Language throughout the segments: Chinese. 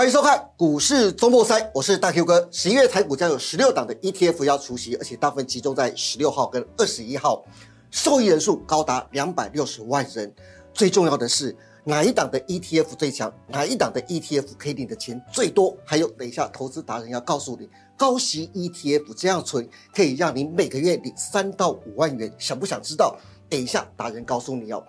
欢迎收看股市周末赛，我是大 Q 哥。十一月台股将有十六档的 ETF 要出席，而且大部分集中在十六号跟二十一号，受益人数高达两百六十万人。最重要的是，哪一档的 ETF 最强？哪一档的 ETF 可以领的钱最多？还有，等一下投资达人要告诉你，高息 ETF 这样存可以让你每个月领三到五万元，想不想知道？等一下达人告诉你哦。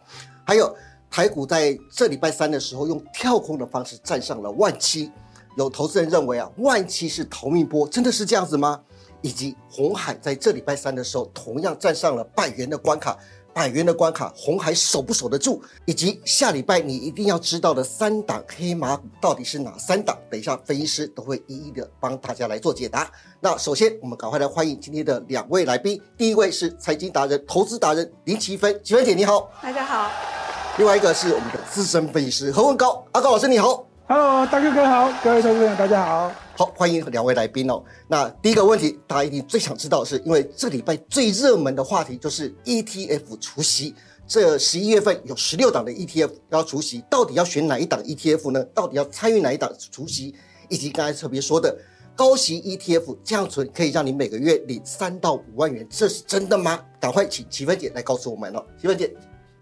还有。台股在这礼拜三的时候，用跳空的方式站上了万七，有投资人认为啊，万七是逃命波，真的是这样子吗？以及红海在这礼拜三的时候，同样站上了百元的关卡，百元的关卡，红海守不守得住？以及下礼拜你一定要知道的三档黑马股到底是哪三档？等一下分析师都会一一的帮大家来做解答。那首先，我们赶快来欢迎今天的两位来宾，第一位是财经达人、投资达人林奇芬，奇芬姐你好，大家好。另外一个是我们的资深分析师何文高，阿高老师你好，Hello，大哥哥好，各位投资人大家好，好欢迎两位来宾哦。那第一个问题，大家一定最想知道的是，因为这礼拜最热门的话题就是 ETF 除息，这十一月份有十六档的 ETF 要除息，到底要选哪一档 ETF 呢？到底要参与哪一档除息？以及刚才特别说的高息 ETF 这样存可以让你每个月领三到五万元，这是真的吗？赶快请齐芬姐来告诉我们了，齐芬姐。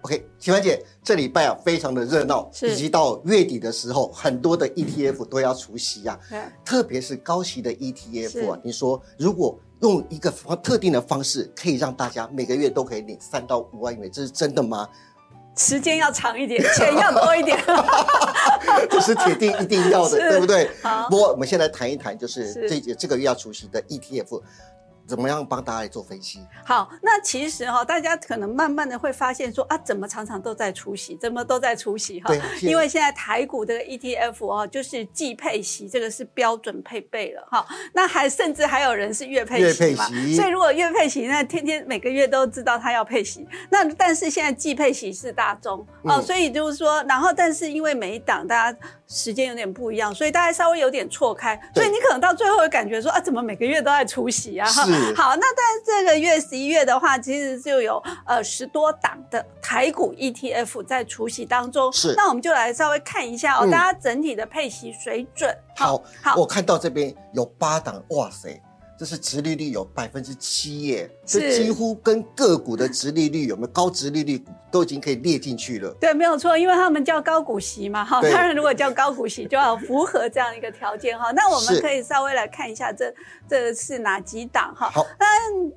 OK，奇芬姐，这礼拜啊非常的热闹，以及到月底的时候，很多的 ETF 都要除息呀。特别是高息的 ETF 啊，你说如果用一个特定的方式，可以让大家每个月都可以领三到五万元，这是真的吗？时间要长一点，钱要多一点，这是铁定一定要的，对不对？好，不过我们先来谈一谈，就是这这个月要除息的 ETF。怎么样帮大家来做分析？好，那其实哈，大家可能慢慢的会发现说啊，怎么常常都在出席，怎么都在出席哈？因为现在台股这个 ETF 哦，就是季配息，这个是标准配备了哈。那还甚至还有人是月配息嘛？所以如果月配息，那天天每个月都知道他要配息。那但是现在季配息是大宗哦，所以就是说，然后但是因为每一档大家。时间有点不一样，所以大家稍微有点错开，所以你可能到最后会感觉说啊，怎么每个月都在出席啊？哈，好，那在这个月十一月的话，其实就有呃十多档的台股 ETF 在除息当中。是，那我们就来稍微看一下哦，大家整体的配息水准。好，好，我看到这边有八档，哇塞！这是殖利率有百分之七耶，这几乎跟个股的殖利率有没有高殖利率股都已经可以列进去了。对，没有错，因为他们叫高股息嘛，哈。当然，如果叫高股息，就要符合这样一个条件哈。那我们可以稍微来看一下，这这是哪几档哈？好，那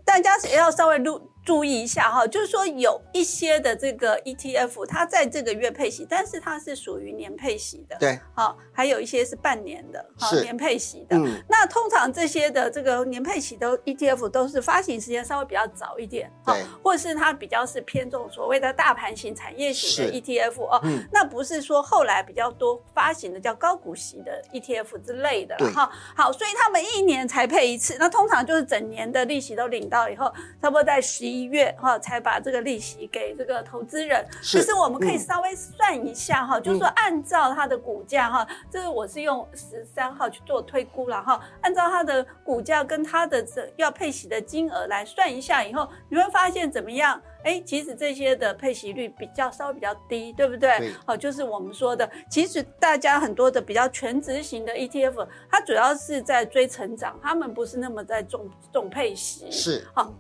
大家也要稍微录。注意一下哈，就是说有一些的这个 ETF，它在这个月配息，但是它是属于年配息的。对，好，还有一些是半年的，好，年配息的。那通常这些的这个年配息的 ETF 都是发行时间稍微比较早一点，对，或者是它比较是偏重所谓的大盘型、产业型的 ETF 哦。那不是说后来比较多发行的叫高股息的 ETF 之类的哈。好，所以他们一年才配一次，那通常就是整年的利息都领到以后，差不多在十。一月哈才把这个利息给这个投资人，其实我们可以稍微算一下哈，就是说按照它的股价哈，这个我是用十三号去做推估了哈，按照它的股价跟它的这要配息的金额来算一下以后，你会发现怎么样？哎，其实这些的配息率比较稍微比较低，对不对？好，就是我们说的，其实大家很多的比较全值型的 ETF，它主要是在追成长，他们不是那么在重重配息，是好。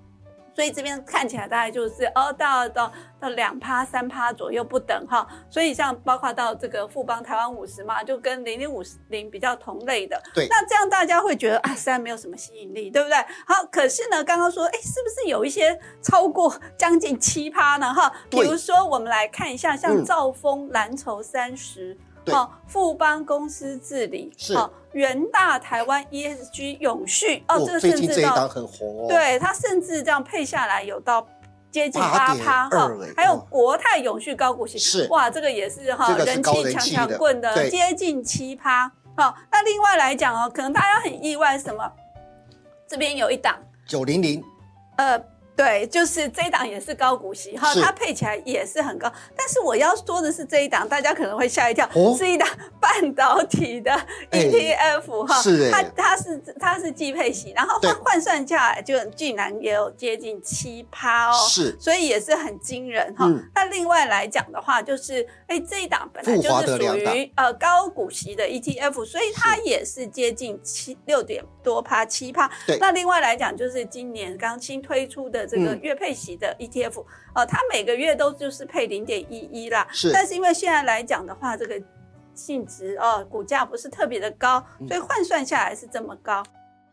所以这边看起来大概就是哦，到到到两趴三趴左右不等哈。所以像包括到这个富邦台湾五十嘛，就跟零零五十零比较同类的。对。那这样大家会觉得啊，虽然没有什么吸引力，对不对？好，可是呢，刚刚说，哎，是不是有一些超过将近七趴呢？哈，比如说我们来看一下，像兆丰蓝筹三十。好，富邦公司治理是元大台湾 ESG 永续哦，这个甚至到很红哦，对它甚至这样配下来有到接近八趴哈，还有国泰永续高股息是哇，这个也是哈人气强强棍的接近七趴。好，那另外来讲哦，可能大家很意外什么？这边有一档九零零，呃。对，就是这一档也是高股息哈，它配起来也是很高。但是我要说的是这一档，大家可能会吓一跳，是一档 半导体的 ETF 哈，是它它是它是季配息，然后它换算下来就竟然也有接近七趴哦，是，所以也是很惊人哈。那另外来讲的话，就是哎这一档本来就是属于呃高股息的 ETF，所以它也是接近七六点多趴七趴。那另外来讲，就是今年刚新推出的。这个月配息的 ETF，呃，它每个月都就是配零点一一啦。是，但是因为现在来讲的话，这个性值哦，股价不是特别的高，所以换算下来是这么高。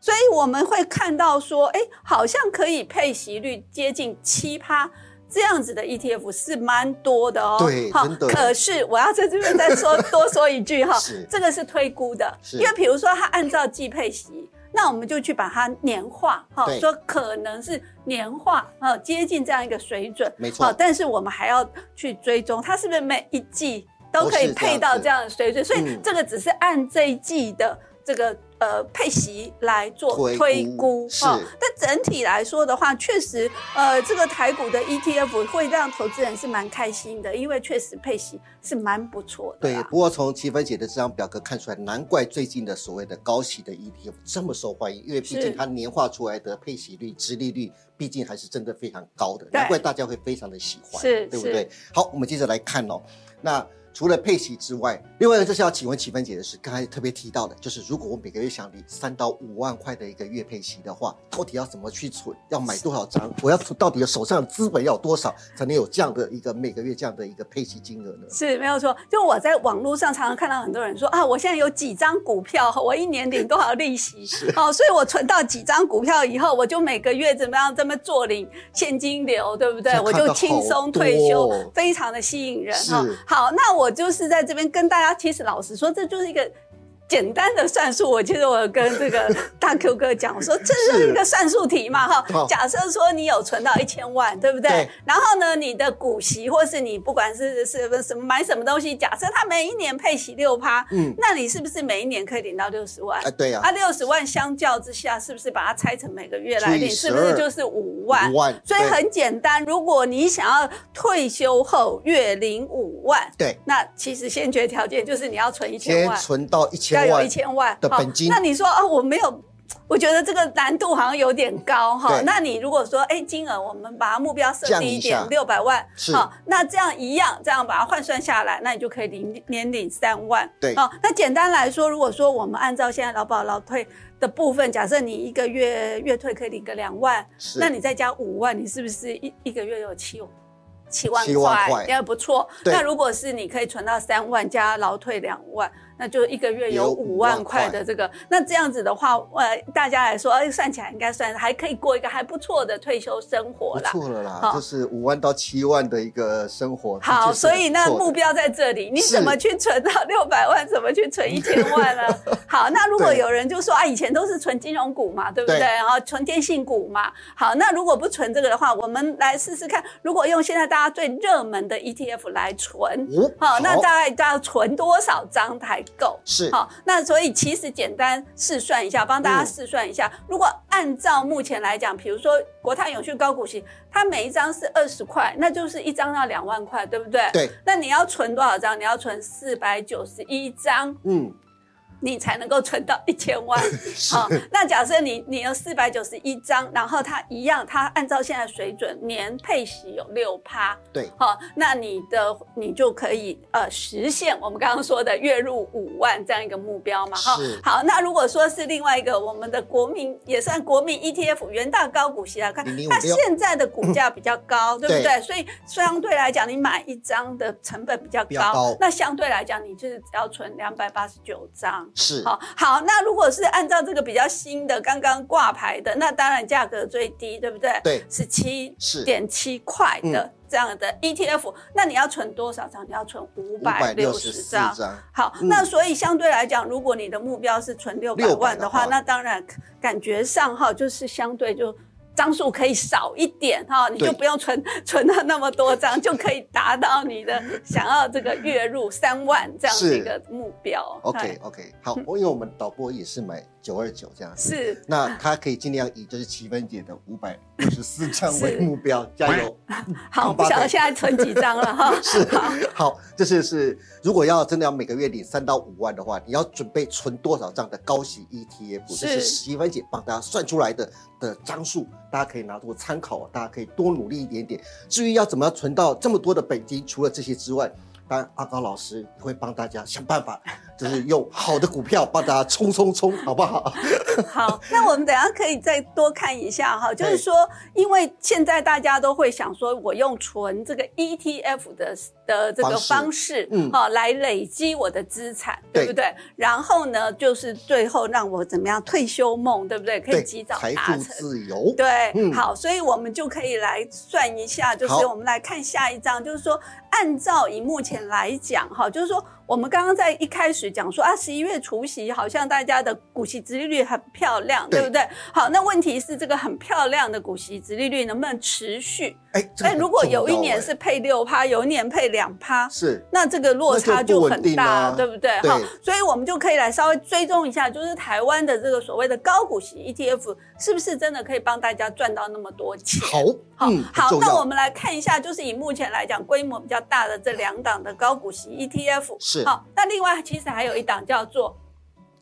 所以我们会看到说，哎，好像可以配息率接近七趴这样子的 ETF 是蛮多的哦。对。可是我要在这边再说 多说一句哈，这个是推估的，因为比如说它按照季配息。那我们就去把它年化，哈，说可能是年化，哦，接近这样一个水准，没错。但是我们还要去追踪，它是不是每一季都可以配到这样的水准？所以这个只是按这一季的这个。呃，配息来做推估啊，但整体来说的话，确实，呃，这个台股的 ETF 会让投资人是蛮开心的，因为确实配息是蛮不错的。对，不过从齐芬姐的这张表格看出来，难怪最近的所谓的高息的 ETF 这么受欢迎，因为毕竟它年化出来的配息率、殖利率，毕竟还是真的非常高的，难怪大家会非常的喜欢，对不对？好，我们接着来看哦，那。除了配息之外，另外一个就是要请问启芬姐的是，刚才特别提到的，就是如果我每个月想领三到五万块的一个月配息的话，到底要怎么去存？要买多少张？我要到底手上资本要多少才能有这样的一个每个月这样的一个配息金额呢？是没有错。就我在网络上常常看到很多人说啊，我现在有几张股票，我一年领多少利息？哦，所以我存到几张股票以后，我就每个月怎么样这么做领现金流，对不对？我就轻松退休，非常的吸引人哈。好，那。我我就是在这边跟大家，其实老实说，这就是一个。简单的算术，我记得我跟这个 大 Q 哥讲，我说这是一个算术题嘛，哈。假设说你有存到一千万，对不对？然后呢，你的股息或是你不管是是什么买什么东西，假设它每一年配息六趴，嗯，那你是不是每一年可以领到六十万？啊，对呀。那六十万相较之下，是不是把它拆成每个月来领，是不是就是五万？五万。所以很简单，如果你想要退休后月领五万，对，那其实先决条件就是你要存一千万，存到一千。要有一千万的本金，那你说啊，我没有，我觉得这个难度好像有点高哈。那你如果说，哎，金额我们把它目标设低一点，六百万，好，那这样一样，这样把它换算下来，那你就可以领年领三万。对，好，那简单来说，如果说我们按照现在劳保劳退的部分，假设你一个月月退可以领个两万，那你再加五万，你是不是一一个月有七七万块？也不错。那如果是你可以存到三万加劳退两万。那就一个月有五万块的这个，那这样子的话，呃，大家来说，哎，算起来应该算还可以过一个还不错的退休生活啦。不错了啦，就是五万到七万的一个生活。好，所以那目标在这里，你怎么去存到六百万？怎么去存一千万呢？好，那如果有人就说啊，以前都是存金融股嘛，对不对？然后存电信股嘛。好，那如果不存这个的话，我们来试试看，如果用现在大家最热门的 ETF 来存，好，那大概要存多少张台？够是好，那所以其实简单试算一下，帮大家试算一下。如果按照目前来讲，比如说国泰永续高股息，它每一张是二十块，那就是一张要两万块，对不对？对。那你要存多少张？你要存四百九十一张。嗯。你才能够存到一千万，好，那假设你你有四百九十一张，然后它一样，它按照现在水准年配息有六趴，对，好，那你的你就可以呃实现我们刚刚说的月入五万这样一个目标嘛，哈，好，那如果说是另外一个我们的国民也算国民 ETF 元大高股息来看，它现在的股价比较高，对不对？所以相对来讲，你买一张的成本比较高，那相对来讲，你就是只要存两百八十九张。是好，好，那如果是按照这个比较新的刚刚挂牌的，那当然价格最低，对不对？对，是七点七块的这样的 ETF，那你要存多少张？你要存五百六十张。好，那所以相对来讲，如果你的目标是存六百万的话，那当然感觉上哈，就是相对就。张数可以少一点哈，你就不用存存到那么多张，就可以达到你的想要这个月入三万这样的一个目标。OK OK，好，因为我们导播也是买九二九这样子。是，那他可以尽量以就是七分姐的五百六十四张为目标，加油！好，不晓得现在存几张了哈。是，好，这是是，如果要真的要每个月领三到五万的话，你要准备存多少张的高息 ETF？这是七分姐帮大家算出来的的张数，大家可以拿做参考，大家可以多努力一点点。至于要怎么样存到这么多的本金，除了这些之外，但阿高老师会帮大家想办法。就是用好的股票帮大家冲冲冲，好不好？好，那我们等下可以再多看一下哈。就是说，因为现在大家都会想说，我用纯这个 ETF 的的这个方式，嗯，好来累积我的资产，对不对？然后呢，就是最后让我怎么样退休梦，对不对？可以及早达成自由。对，好，所以我们就可以来算一下，就是我们来看下一章，就是说，按照以目前来讲，哈，就是说。我们刚刚在一开始讲说啊，十一月除夕好像大家的股息殖利率很漂亮，对不对？好，那问题是这个很漂亮的股息殖利率能不能持续？哎，哎，如果有一年是配六趴，有一年配两趴，是，那这个落差就很大，对不对？好，所以我们就可以来稍微追踪一下，就是台湾的这个所谓的高股息 ETF 是不是真的可以帮大家赚到那么多钱？好，好，好，那我们来看一下，就是以目前来讲规模比较大的这两档的高股息 ETF 是。好，那另外其实还有一档叫做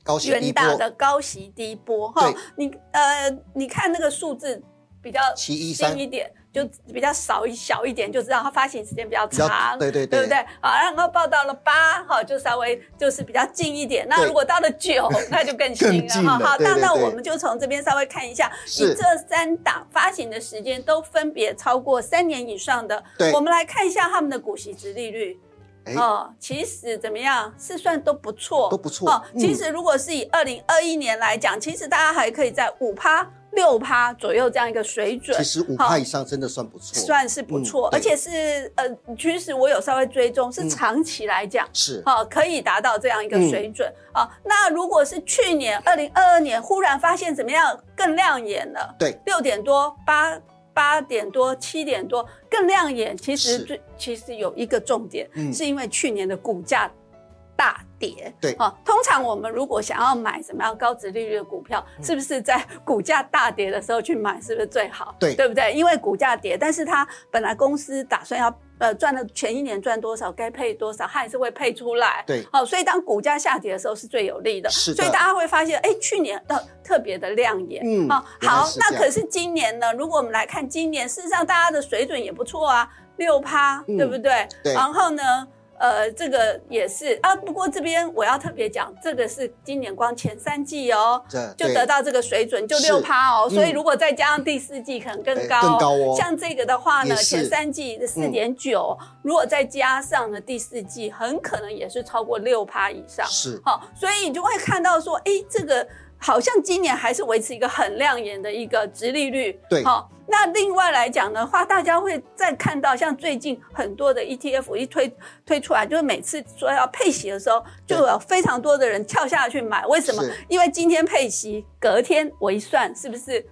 高远大的高息低波。哈，你呃，你看那个数字比较新一点，就比较少一小一点，就知道它发行时间比较长，对对对，对不对？好，然后报到了八，哈，就稍微就是比较近一点。那如果到了九，那就更新了哈。好，那那我们就从这边稍微看一下，你这三档发行的时间都分别超过三年以上的，我们来看一下他们的股息值利率。哦，其实怎么样是算都不错，都不错。哦，其实如果是以二零二一年来讲，其实大家还可以在五趴、六趴左右这样一个水准。其实五趴以上真的算不错，算是不错，而且是呃，其实我有稍微追踪，是长期来讲是。哦，可以达到这样一个水准。啊。那如果是去年二零二二年忽然发现怎么样更亮眼了，对，六点多八。八点多、七点多更亮眼。其实最其实有一个重点，是因为去年的股价大跌。对啊，通常我们如果想要买什么样高值利率的股票，是不是在股价大跌的时候去买，是不是最好？对，对不对？因为股价跌，但是它本来公司打算要。呃，赚的前一年赚多少，该配多少，它还是会配出来。对，好，所以当股价下跌的时候是最有利的。是所以大家会发现，哎，去年的特别的亮眼。嗯，好，好，那可是今年呢？如果我们来看今年，事实上大家的水准也不错啊，六趴，对不对？对。然后呢？呃，这个也是啊，不过这边我要特别讲，这个是今年光前三季哦，就得到这个水准，就六趴哦，所以如果再加上第四季，可能更高，更高哦。像这个的话呢，前三季的四点九，如果再加上了第四季，很可能也是超过六趴以上。是，好，所以你就会看到说，哎，这个。好像今年还是维持一个很亮眼的一个直利率，对，好。那另外来讲的话，大家会再看到，像最近很多的 ETF 一推推出来，就是每次说要配息的时候，就有非常多的人跳下去买。为什么？因为今天配息，隔天我一算，是不是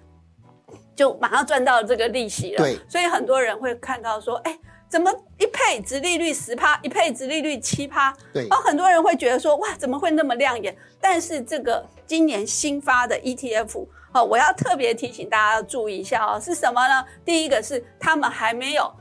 就马上赚到这个利息了？对，所以很多人会看到说，哎。怎么一配值利率十趴，一配值利率七趴？对，而很多人会觉得说，哇，怎么会那么亮眼？但是这个今年新发的 ETF，哦，我要特别提醒大家要注意一下哦，是什么呢？第一个是他们还没有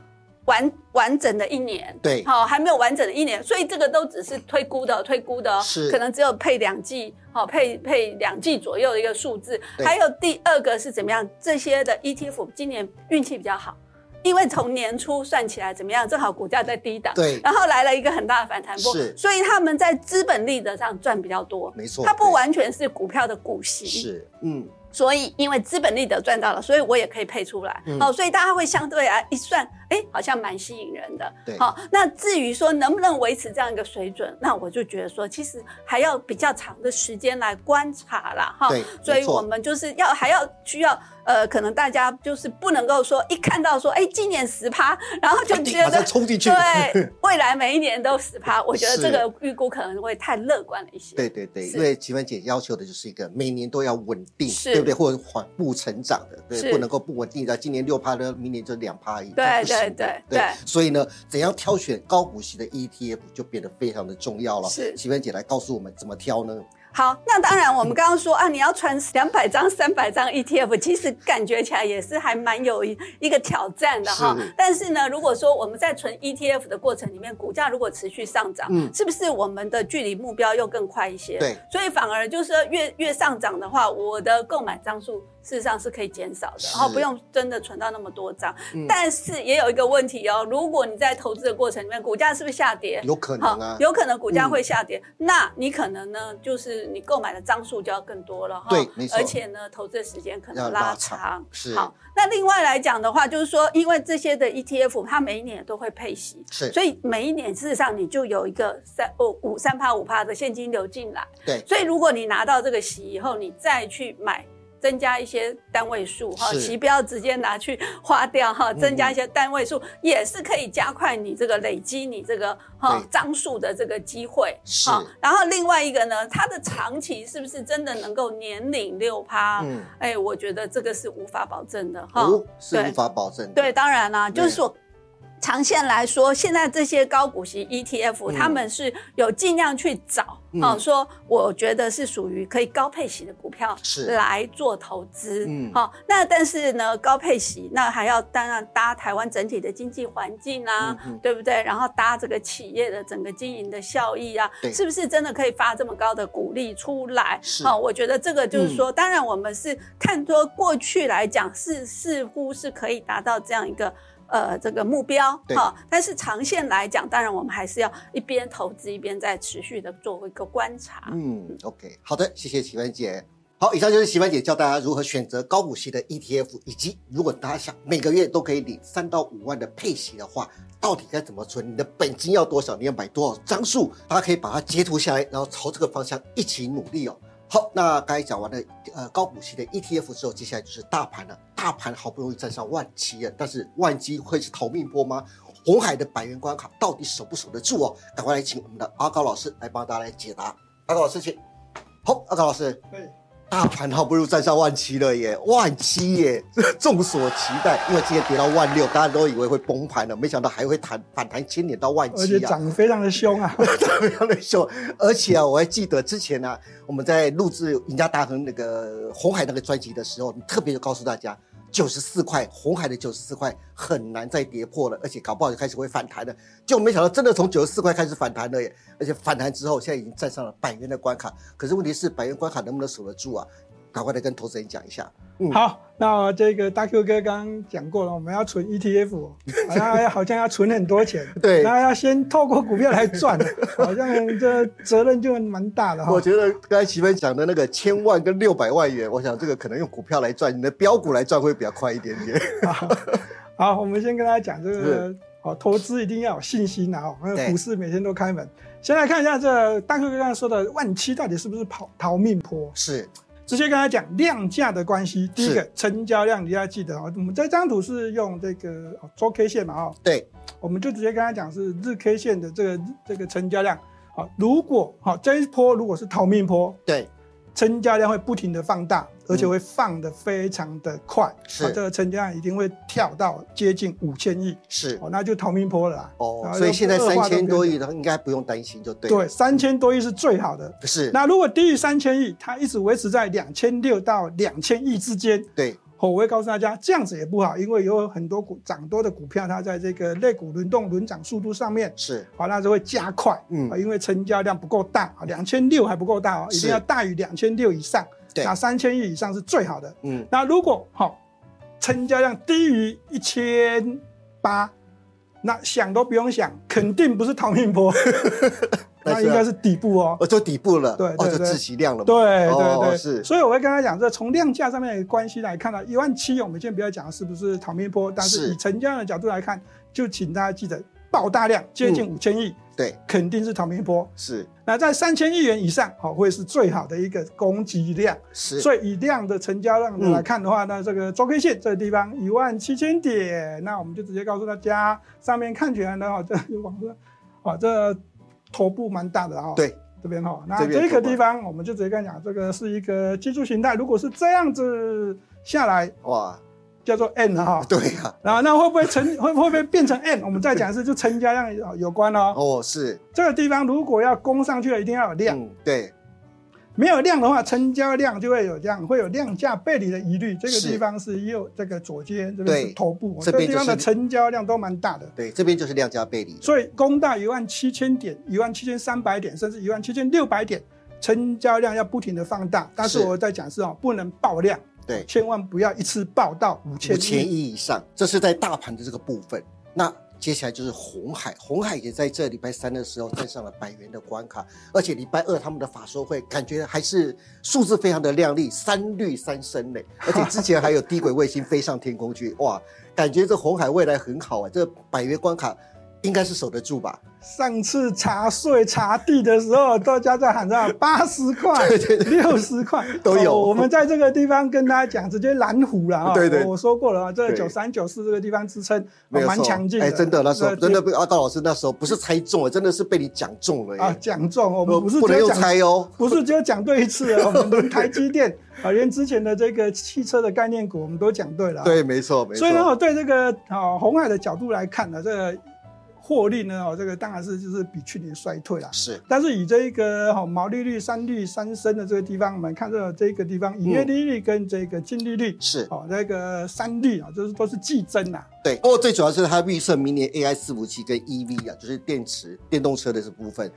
完完整的一年，对，好，还没有完整的一年，所以这个都只是推估的，推估的，是可能只有配两季，好，配配两季左右的一个数字。还有第二个是怎么样？这些的 ETF 今年运气比较好。因为从年初算起来怎么样？正好股价在低档，对，然后来了一个很大的反弹波，是，所以他们在资本利得上赚比较多，没错，它不完全是股票的股息，是，嗯。所以，因为资本利得赚到了，所以我也可以配出来。好，所以大家会相对啊一算，哎，好像蛮吸引人的。对，好，那至于说能不能维持这样一个水准，那我就觉得说，其实还要比较长的时间来观察啦。哈。对，所以我们就是要还要需要呃，可能大家就是不能够说一看到说，哎，今年十趴，然后就觉得冲进去，对，未来每一年都十趴，我觉得这个预估可能会太乐观了一些。对对对，因为齐文姐要求的就是一个每年都要稳定，对不。对，或者缓步成长的，对，不能够不稳定的。今年六趴的，明年就两趴一，对对对对。所以呢，怎样挑选高股息的 ETF 就变得非常的重要了。是，齐芬姐来告诉我们怎么挑呢？好，那当然，我们刚刚说啊，你要传两百张、三百张 ETF，其实感觉起来也是还蛮有一一个挑战的哈。但是呢，如果说我们在存 ETF 的过程里面，股价如果持续上涨，嗯，是不是我们的距离目标又更快一些？对，所以反而就是越越上涨的话，我的购买张数。事实上是可以减少的，然后不用真的存到那么多张。但是也有一个问题哦，如果你在投资的过程里面，股价是不是下跌？有可能啊，有可能股价会下跌。那你可能呢，就是你购买的张数就要更多了哈。对，没错。而且呢，投资的时间可能拉长。是。好，那另外来讲的话，就是说，因为这些的 ETF 它每一年都会配息，是。所以每一年事实上你就有一个三哦五三趴五趴的现金流进来。对。所以如果你拿到这个息以后，你再去买。增加一些单位数哈，其不要直接拿去花掉哈，增加一些单位数也是可以加快你这个累积你这个哈张数的这个机会。是，然后另外一个呢，它的长期是不是真的能够年领六趴？嗯，哎，我觉得这个是无法保证的哈，是无法保证。对，当然啦，就是说。长线来说，现在这些高股息 ETF，他们是有尽量去找，哦，说我觉得是属于可以高配息的股票，是来做投资，嗯，好，那但是呢，高配息那还要当然搭台湾整体的经济环境啊，对不对？然后搭这个企业的整个经营的效益啊，是不是真的可以发这么高的股利出来？好，我觉得这个就是说，当然我们是看说过去来讲是似乎是可以达到这样一个。呃，这个目标哈，但是长线来讲，当然我们还是要一边投资一边在持续的做一个观察。嗯，OK，好的，谢谢喜欢姐。好，以上就是喜欢姐教大家如何选择高股息的 ETF，以及如果大家想每个月都可以领三到五万的配息的话，到底该怎么存？你的本金要多少？你要买多少张数？大家可以把它截图下来，然后朝这个方向一起努力哦。好，那刚才讲完了呃高股息的 ETF 之后，接下来就是大盘了。大盘好不容易站上万七了，但是万七会是逃命波吗？红海的百元关卡到底守不守得住哦？赶快来请我们的阿高老师来帮大家来解答。阿高老师，请。好，阿高老师。对。大盘好不容易站上万七了耶，万七耶，众所期待。因为今天跌到万六，大家都以为会崩盘了，没想到还会弹反弹千点到万七啊！而且涨得非常的凶啊，涨非常的凶。而且啊，我还记得之前呢，我们在录制《赢家大亨》那个红海那个专辑的时候，你特别就告诉大家。九十四块，红海的九十四块很难再跌破了，而且搞不好就开始会反弹了。就没想到真的从九十四块开始反弹了耶！而且反弹之后，现在已经站上了百元的关卡。可是问题是，百元关卡能不能守得住啊？赶快来跟投资人讲一下。嗯，好，那这个大 Q 哥刚刚讲过了，我们要存 ETF，好像好像要存很多钱，对，那要先透过股票来赚，好像这责任就蛮大的哈。我觉得刚才齐芬讲的那个千万跟六百万元，我想这个可能用股票来赚，你的标股来赚会比较快一点点。好，我们先跟大家讲这个，好，投资一定要有信心啊！哦，股市每天都开门。先来看一下这大 Q 哥刚才说的万七到底是不是跑逃命坡？是。直接跟他讲量价的关系。第一个成交量，你要记得哦。我们这张图是用这个周 K 线嘛？哦，对，我们就直接跟他讲是日 K 线的这个这个成交量。好，如果好这一波如果是逃命波，对。成交量会不停的放大，而且会放的非常的快，是这个成交量一定会跳到接近五千亿，是哦，那就逃命坡了哦。所以现在三千多亿的应该不用担心，就对。对，三千多亿是最好的。是。那如果低于三千亿，它一直维持在两千六到两千亿之间，对。我会告诉大家，这样子也不好，因为有很多股涨多的股票，它在这个类股轮动轮涨速度上面是好，那就会加快，嗯，因为成交量不够大啊，两千六还不够大哦，一定要大于两千六以上，对，那三千亿以上是最好的，嗯，那如果好，成交量低于一千八，那想都不用想，肯定不是 逃命坡。那应该是底部哦，哦，就底部了，对，哦，就自息量了，对对对，是。所以我会跟他讲，这从量价上面的关系来看呢，一万七，我们先不要讲是不是逃命坡，但是以成交量的角度来看，就请大家记得爆大量，接近五千亿，对，肯定是逃命坡。是。那在三千亿元以上，好，会是最好的一个供给量。是。所以以量的成交量来看的话，那这个周 K 线这个地方一万七千点，那我们就直接告诉大家，上面看起来呢，这网上，啊，这。头部蛮大的哦，对，这边哈，那这个地方我们就直接跟你讲，这个是一个技术形态，如果是这样子下来，哇，叫做 N 哈，对呀，然后那会不会成会 会不会变成 N？我们再讲一次就成交量有关哦，哦是，这个地方如果要攻上去了，一定要有量，对，没有量的话，成交量就会有这样，会有量价背离的疑虑。这个地方是右这个左肩，这个是头部，这个地方的成交量都蛮大的。对，这边就是量价背离。所以攻到一万七千点、一万七千三百点，甚至一万七千六百点，成交量要不停的放大。但是我在讲是哦，不能爆量，对，千万不要一次爆到五千五千亿以上。这是在大盘的这个部分。那接下来就是红海，红海也在这礼拜三的时候站上了百元的关卡，而且礼拜二他们的法说会感觉还是数字非常的亮丽，三绿三升呢，而且之前还有低轨卫星飞上天空去，哇，感觉这红海未来很好啊，这百元关卡。应该是守得住吧。上次查税查地的时候，大家在喊着八十块、六十块都有。我们在这个地方跟大家讲，直接蓝湖了啊！对对，我说过了啊，这九三九四这个地方支撑蛮强劲的。哎，真的那时候真的被阿道老师那时候不是猜中了，真的是被你讲中了啊！讲中，我们不是不能用猜哦，不是只有讲对一次啊。我们台积电 啊，连之前的这个汽车的概念股，我们都讲对了。对，没错，没错。所以呢，我对这个啊红海的角度来看呢，这个。获利呢？哦，这个当然是就是比去年衰退了。是，但是以这一个哈毛利率三率三升的这个地方，我们看到这个地方营业利率跟这个净利率是哦，那个三率啊，就是都是季增呐。对，不过最主要是它预测明年 AI 伺服器跟 EV 啊，就是电池电动车的这部分，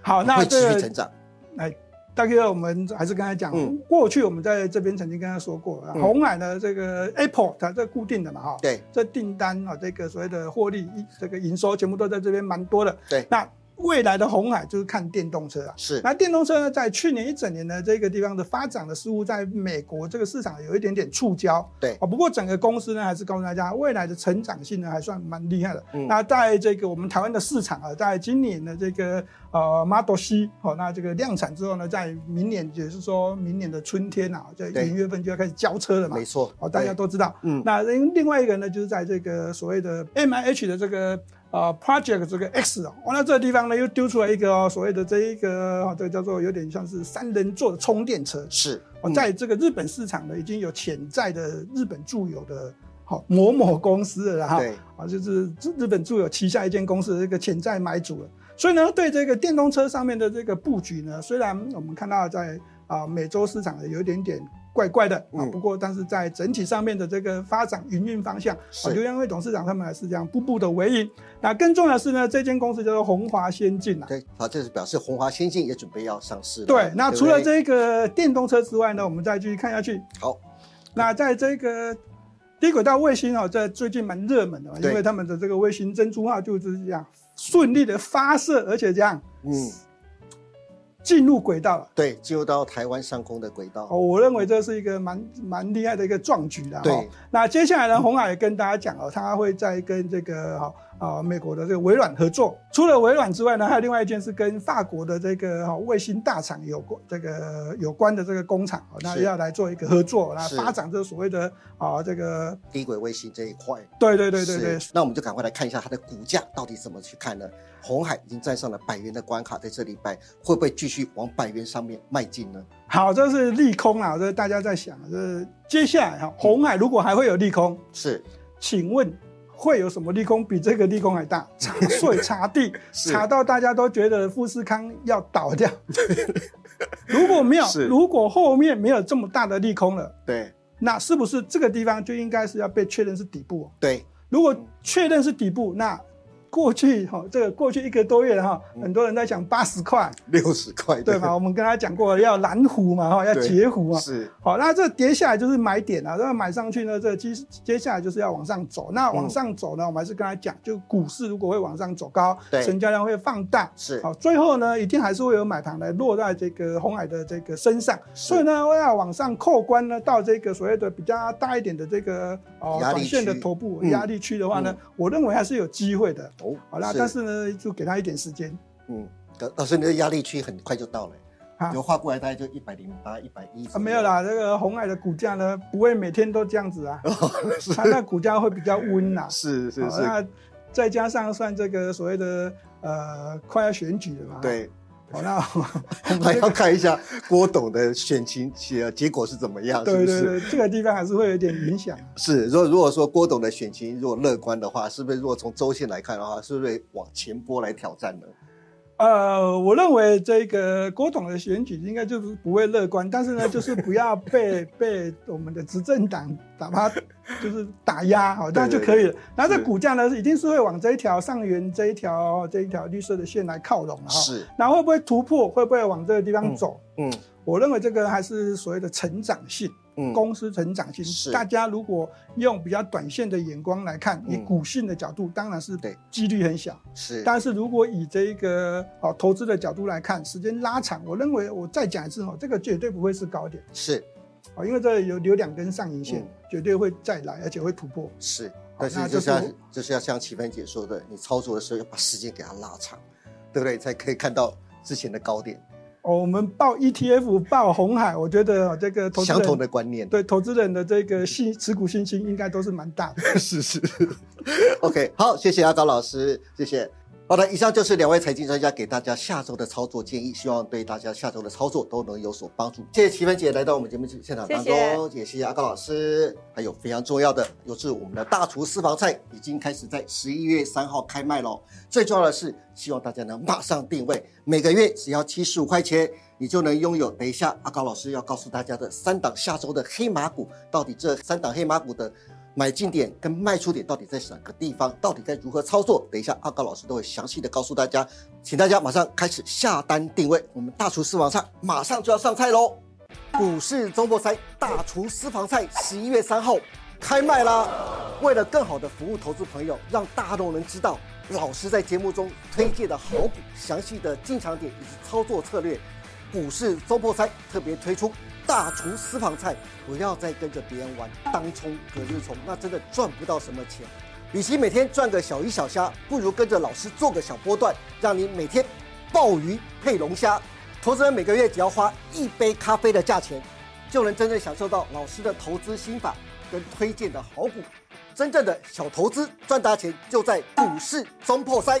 好，那会持续成长。来。大概我们还是刚才讲，过去我们在这边曾经跟他说过，红海的这个 Apple 它这固定的嘛哈，对，这订单啊，这个所谓的获利、这个营收全部都在这边蛮多的，对，那。未来的红海就是看电动车啊，是。那电动车呢，在去年一整年的这个地方的发展的似乎在美国这个市场有一点点触礁，对。哦，不过整个公司呢，还是告诉大家，未来的成长性呢，还算蛮厉害的。嗯。那在这个我们台湾的市场啊，在今年的这个呃 Model C 哦，那这个量产之后呢，在明年，也是说明年的春天啊，在元月份就要开始交车了嘛。没错。哦，大家都知道。嗯。那另另外一个呢，就是在这个所谓的 M I H 的这个。啊，Project 这个 X 哦，完了这个地方呢又丢出来一个哦，所谓的这一个，这个叫做有点像是三人座的充电车，是哦，在这个日本市场呢已经有潜在的日本驻友的，好某某公司了哈，对，啊就是日本住友旗下一间公司的这个潜在买主了，所以呢对这个电动车上面的这个布局呢，虽然我们看到在啊美洲市场有一点点。怪怪的啊，不过但是在整体上面的这个发展营运方向，刘阳辉董事长他们还是这样步步的为营。那更重要的是呢，这间公司叫做红华先进啊。对，好，这是表示红华先进也准备要上市。对，那除了这个电动车之外呢，我们再继续看下去。好，那在这个低轨道卫星啊，在最近蛮热门的，因为他们的这个卫星珍珠号就是这样顺利的发射，而且这样，嗯。进入轨道了，对，进入到台湾上空的轨道。哦，我认为这是一个蛮蛮厉害的一个壮举了。对，那接下来呢，红海跟大家讲哦，他会在跟这个哈啊美国的这个微软合作。除了微软之外呢，还有另外一件是跟法国的这个哈卫星大厂有关这个有关的这个工厂，那要来做一个合作，来发展这所谓的啊这个低轨卫星这一块。对对对对对。那我们就赶快来看一下它的股价到底怎么去看呢？红海已经站上了百元的关卡，在这礼拜会不会继续往百元上面迈进呢？好，这是利空啊，这大家在想，这接下来哈，红海如果还会有利空，是，请问会有什么利空比这个利空还大？查税查地，查到大家都觉得富士康要倒掉。如果没有，如果后面没有这么大的利空了，对，那是不是这个地方就应该是要被确认是底部？对，如果确认是底部，那过去哈，这个过去一个多月哈，很多人在讲八十块、六十块，对吧？我们跟他讲过要蓝湖嘛，哈，要截湖啊。是。好，那这跌下来就是买点啊，然后买上去呢，这接接下来就是要往上走。那往上走呢，我们还是跟他讲，就股市如果会往上走高，成交量会放大，是。好，最后呢，一定还是会有买盘来落在这个红海的这个身上。所以呢，要往上扣关呢，到这个所谓的比较大一点的这个哦短线的头部压力区的话呢，我认为还是有机会的。哦，好啦，但是呢，就给他一点时间。嗯，老师，你的压力区很快就到了，有画过来大概就一百零八、一百一。啊，没有啦，这个红海的股价呢，不会每天都这样子啊，它那股价会比较温呐。是是是。那再加上算这个所谓的呃快要选举了嘛。对。好，那还要看一下郭董的选情结结果是怎么样，对对对，这个地方还是会有点影响。是，如果如果说郭董的选情如果乐观的话，是不是如果从周线来看的话，是不是往前波来挑战呢？呃，我认为这个郭董的选举应该就是不会乐观，但是呢，就是不要被被我们的执政党打趴，就是打压，好，这样就可以了。然后这股价呢，一定是会往这一条上缘这一条这一条绿色的线来靠拢哈。是。然后会不会突破？会不会往这个地方走？嗯，我认为这个还是所谓的成长性。公司成长性，是大家如果用比较短线的眼光来看，以股性的角度，当然是对几率很小。是，但是如果以这个哦投资的角度来看，时间拉长，我认为我再讲一次哦，这个绝对不会是高点。是，啊，因为这有有两根上影线，绝对会再来，而且会突破。是，但是就像就是要像齐芬姐说的，你操作的时候要把时间给它拉长，对不对？才可以看到之前的高点。哦，我们报 ETF 报红海，我觉得这个相同的观念，对投资人的这个信持股信心应该都是蛮大的。是是，OK，好，谢谢阿高老师，谢谢。好的，以上就是两位财经专家给大家下周的操作建议，希望对大家下周的操作都能有所帮助。谢谢奇芬姐来到我们节目现场当中，也谢。谢阿高老师。还有非常重要的，就是我们的大厨私房菜已经开始在十一月三号开卖喽。最重要的是，希望大家能马上定位，每个月只要七十五块钱，你就能拥有。等一下，阿高老师要告诉大家的三档下周的黑马股，到底这三档黑马股的。买进点跟卖出点到底在哪个地方？到底该如何操作？等一下阿高老师都会详细的告诉大家，请大家马上开始下单定位，我们大厨私房菜马上就要上菜喽！股市周末赛大厨私房菜十一月三号开卖啦！为了更好的服务投资朋友，让大众能知道老师在节目中推荐的好股、详细的进场点以及操作策略，股市周末赛特别推出。大厨私房菜，不要再跟着别人玩当冲、隔日冲，那真的赚不到什么钱。与其每天赚个小鱼小虾，不如跟着老师做个小波段，让你每天鲍鱼配龙虾。投资人每个月只要花一杯咖啡的价钱，就能真正享受到老师的投资心法跟推荐的好股。真正的小投资赚大钱，就在股市中破塞。